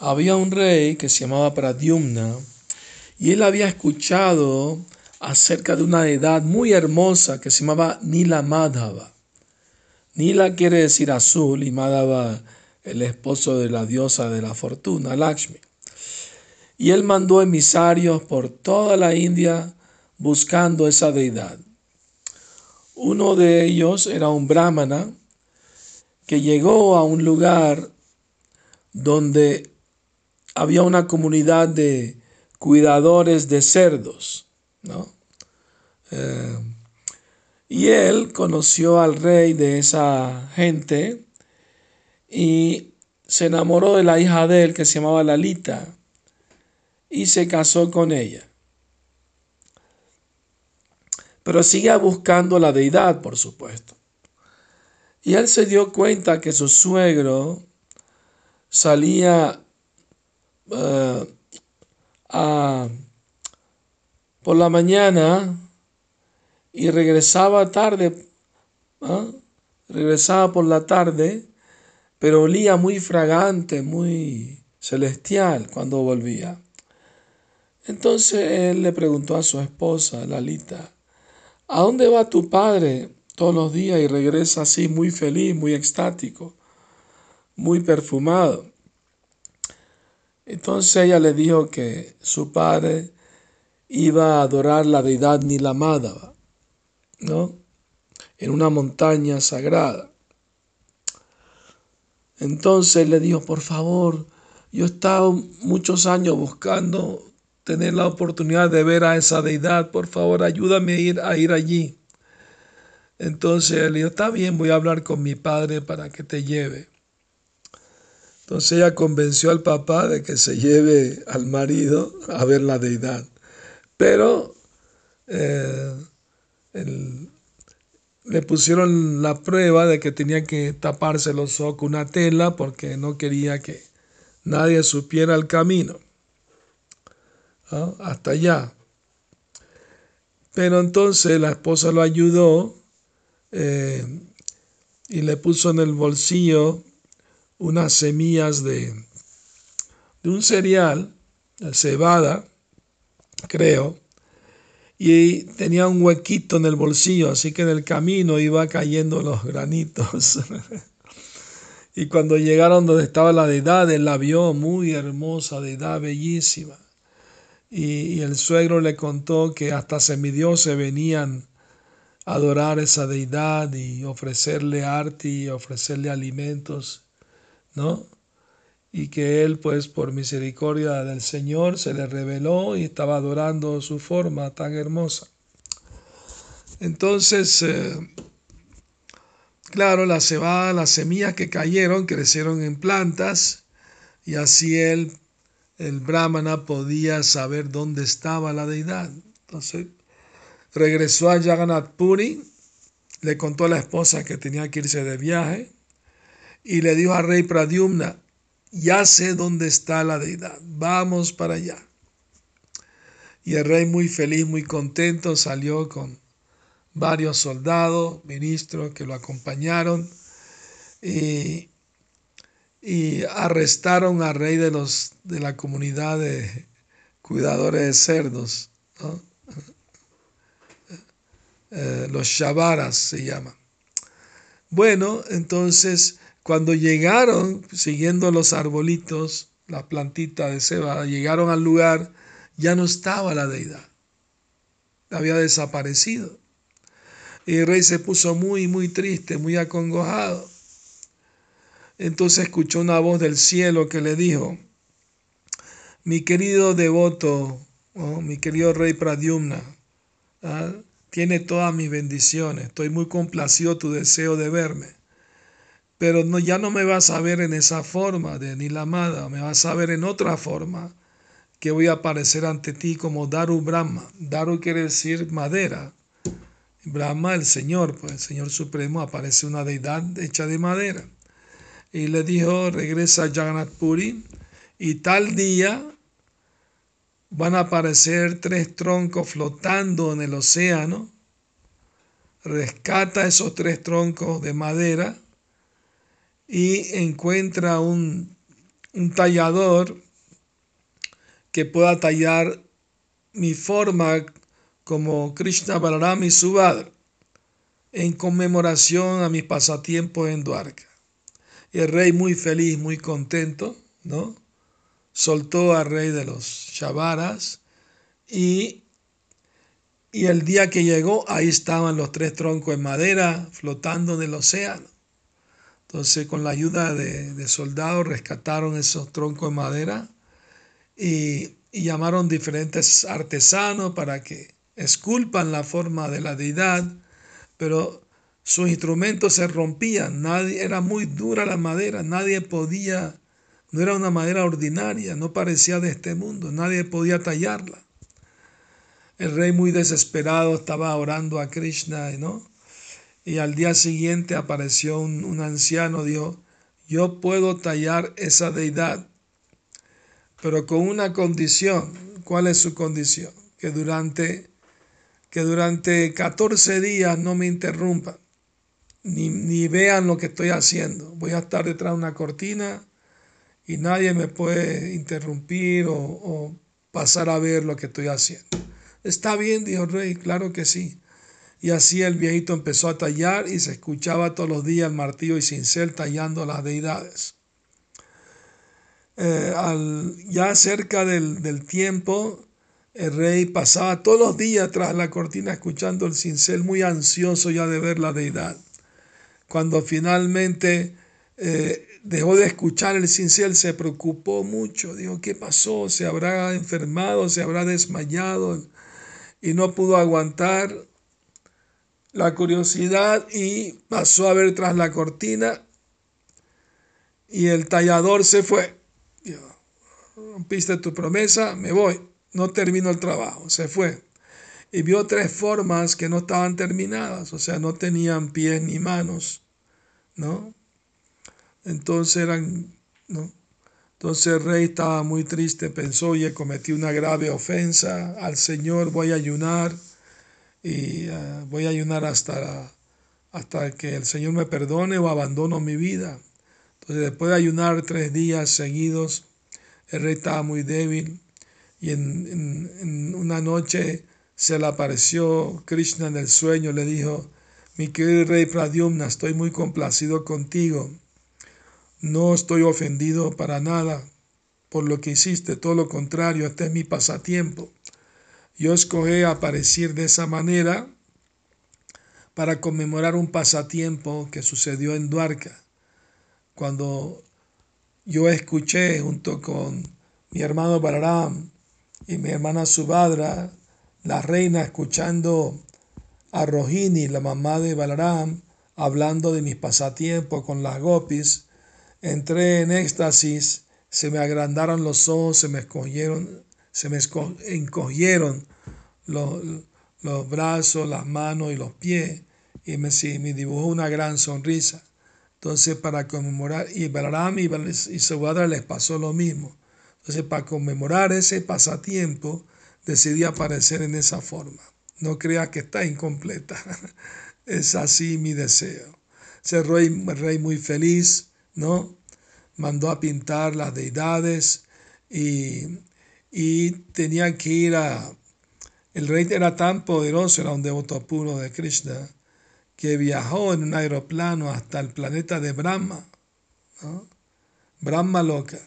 había un rey que se llamaba Pradyumna y él había escuchado acerca de una edad muy hermosa que se llamaba Nila Madhava. Nila quiere decir azul y Madhava el esposo de la diosa de la fortuna, Lakshmi. Y él mandó emisarios por toda la India buscando esa deidad. Uno de ellos era un brahmana que llegó a un lugar donde había una comunidad de cuidadores de cerdos, ¿no? Eh, y él conoció al rey de esa gente y se enamoró de la hija de él que se llamaba Lalita y se casó con ella. Pero seguía buscando la deidad, por supuesto. Y él se dio cuenta que su suegro salía eh, por la mañana y regresaba tarde, ¿ah? regresaba por la tarde, pero olía muy fragante, muy celestial cuando volvía. Entonces él le preguntó a su esposa, Lalita, ¿a dónde va tu padre todos los días y regresa así muy feliz, muy extático, muy perfumado? Entonces ella le dijo que su padre iba a adorar la deidad Nilamada, ¿no? En una montaña sagrada. Entonces le dijo, por favor, yo he estado muchos años buscando tener la oportunidad de ver a esa deidad, por favor, ayúdame a ir, a ir allí. Entonces él dijo, está bien, voy a hablar con mi padre para que te lleve. Entonces ella convenció al papá de que se lleve al marido a ver la deidad. Pero eh, le pusieron la prueba de que tenía que taparse los ojos con una tela porque no quería que nadie supiera el camino. Hasta allá. Pero entonces la esposa lo ayudó eh, y le puso en el bolsillo unas semillas de, de un cereal, cebada, creo, y tenía un huequito en el bolsillo, así que en el camino iba cayendo los granitos. y cuando llegaron donde estaba la deidad, él la vio muy hermosa, deidad bellísima. Y, y el suegro le contó que hasta semidioses venían a adorar esa deidad y ofrecerle arte y ofrecerle alimentos. ¿No? Y que él, pues, por misericordia del Señor, se le reveló y estaba adorando su forma tan hermosa. Entonces, eh, claro, la cebada, las semillas que cayeron, crecieron en plantas, y así él, el brahmana, podía saber dónde estaba la deidad. Entonces, regresó a Jagannath Puri, le contó a la esposa que tenía que irse de viaje, y le dijo al rey Pradyumna, ya sé dónde está la deidad, vamos para allá. Y el rey muy feliz, muy contento, salió con varios soldados, ministros que lo acompañaron y, arrestaron al rey de, los, de la comunidad de cuidadores de cerdos, eh, los Shavaras se llaman. Bueno, entonces cuando llegaron, siguiendo los arbolitos, la plantita de cebada, llegaron al lugar, ya no estaba la deidad. Había desaparecido. Y el rey se puso muy, muy triste, muy acongojado. Entonces escuchó una voz del cielo que le dijo, mi querido devoto, oh, mi querido rey Pradyumna, ¿ah? tiene todas mis bendiciones, estoy muy complacido tu deseo de verme pero no, ya no me vas a ver en esa forma de Nilamada, me vas a ver en otra forma, que voy a aparecer ante ti como Daru Brahma. Daru quiere decir madera. Brahma, el Señor, pues el Señor Supremo, aparece una deidad hecha de madera. Y le dijo, regresa a Jagannath Puri, y tal día van a aparecer tres troncos flotando en el océano. Rescata esos tres troncos de madera y encuentra un, un tallador que pueda tallar mi forma como Krishna Balaram y Subhadra en conmemoración a mis pasatiempos en Dwarka. Y el rey muy feliz, muy contento, ¿no? Soltó al rey de los Shavaras y, y el día que llegó, ahí estaban los tres troncos en madera flotando en el océano. Entonces, con la ayuda de, soldados, rescataron esos troncos de madera y, y, llamaron diferentes artesanos para que esculpan la forma de la deidad, pero sus instrumentos se rompían, nadie, era muy dura la madera, nadie podía, no era una madera ordinaria, no parecía de este mundo, nadie podía tallarla. El rey muy desesperado estaba orando a Krishna, ¿no? Y al día siguiente apareció un, anciano, dijo, yo puedo tallar esa deidad, pero con una condición. ¿Cuál es su condición? Que durante, que durante 14 días no me interrumpan, ni, ni vean lo que estoy haciendo. Voy a estar detrás de una cortina y nadie me puede interrumpir o, o pasar a ver lo que estoy haciendo. Está bien, dijo el rey, claro que sí. Y así el viejito empezó a tallar y se escuchaba todos los días el martillo y cincel tallando las deidades. Eh, ya cerca del, tiempo, el rey pasaba todos los días tras la cortina escuchando el cincel, muy ansioso ya de ver la deidad. Cuando finalmente eh, dejó de escuchar el cincel, se preocupó mucho. Dijo, ¿qué pasó? ¿Se habrá enfermado? ¿Se habrá desmayado? Y no pudo aguantar la curiosidad y pasó a ver tras la cortina y el tallador se fue. Rompiste tu promesa, me voy, no termino el trabajo, se fue. Y vio tres formas que no estaban terminadas, o sea, no tenían pies ni manos, ¿no? Entonces eran, ¿no? Entonces el rey estaba muy triste, pensó, oye, cometí una grave ofensa al Señor, voy a ayunar y eh, voy a ayunar hasta, hasta que el Señor me perdone o abandono mi vida. Entonces después de ayunar tres días seguidos, el rey estaba muy débil y en, una noche se le apareció Krishna en el sueño, le dijo, mi querido rey Pradyumna, estoy muy complacido contigo, no estoy ofendido para nada por lo que hiciste, todo lo contrario, este es mi pasatiempo. Yo escogí aparecer de esa manera para conmemorar un pasatiempo que sucedió en Duarca, cuando yo escuché junto con mi hermano Balaram y mi hermana Subhadra, la reina, escuchando a Rohini, la mamá de Balaram, hablando de mis pasatiempos con las gopis, entré en éxtasis, se me agrandaron los ojos, se me escogieron se me encogieron los, los, brazos, las manos y los pies y me, me dibujó una gran sonrisa. Entonces, para conmemorar, y Balaram y, y Subhadra les pasó lo mismo. Entonces, para conmemorar ese pasatiempo, decidí aparecer en esa forma. No creas que está incompleta. es así mi deseo. Ese rey, rey muy feliz, ¿no? Mandó a pintar las deidades y y tenía que ir a... El rey era tan poderoso, era un devoto puro de Krishna, que viajó en un aeroplano hasta el planeta de Brahma, Brahma loca,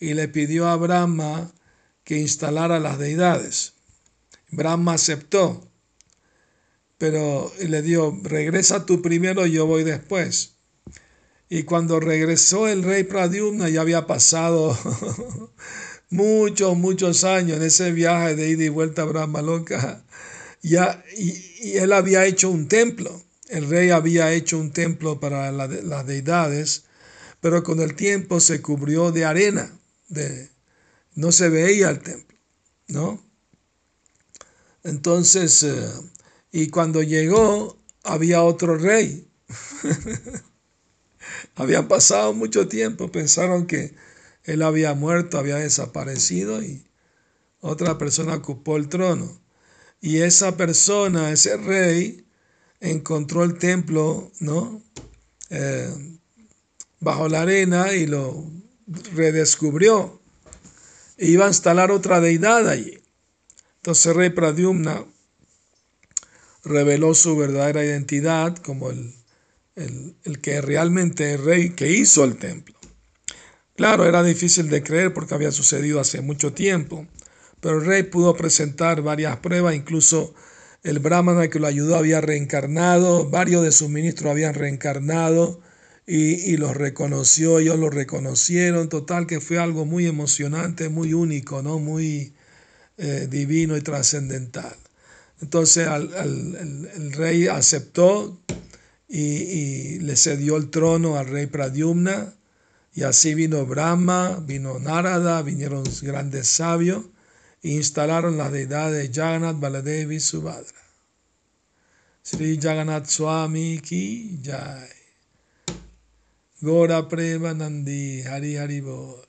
y le pidió a Brahma que instalara las deidades. Brahma aceptó, pero le dijo, regresa tú primero, yo voy después. Y cuando regresó el rey Pradyumna ya había pasado muchos, muchos años en ese viaje de ida y vuelta a Brahmaloka. Ya, y, él había hecho un templo. El rey había hecho un templo para las deidades, pero con el tiempo se cubrió de arena. De, no se veía el templo, ¿no? Entonces, eh, y cuando llegó, había otro rey. Había pasado mucho tiempo, pensaron que él había muerto, había desaparecido y otra persona ocupó el trono. Y esa persona, ese rey, encontró el templo, ¿no? Eh, bajo la arena y lo redescubrió iba a instalar otra deidad allí. Entonces el rey Pradyumna reveló su verdadera identidad como el, el, el que realmente el rey que hizo el templo. Claro, era difícil de creer porque había sucedido hace mucho tiempo, pero el rey pudo presentar varias pruebas, incluso el brahmana que lo ayudó había reencarnado, varios de sus ministros habían reencarnado y, los reconoció, ellos lo reconocieron, total que fue algo muy emocionante, muy único, ¿no? muy eh, divino y trascendental. Entonces el, rey aceptó y, y, le cedió el trono al rey Pradyumna y así vino Brahma, vino Narada, vinieron grandes sabios e instalaron las deidades Jagannath, Baladevi y Subhadra. Sri Jagannath Swami ki jai. Gora Prema Nandi Hari Hari Bol.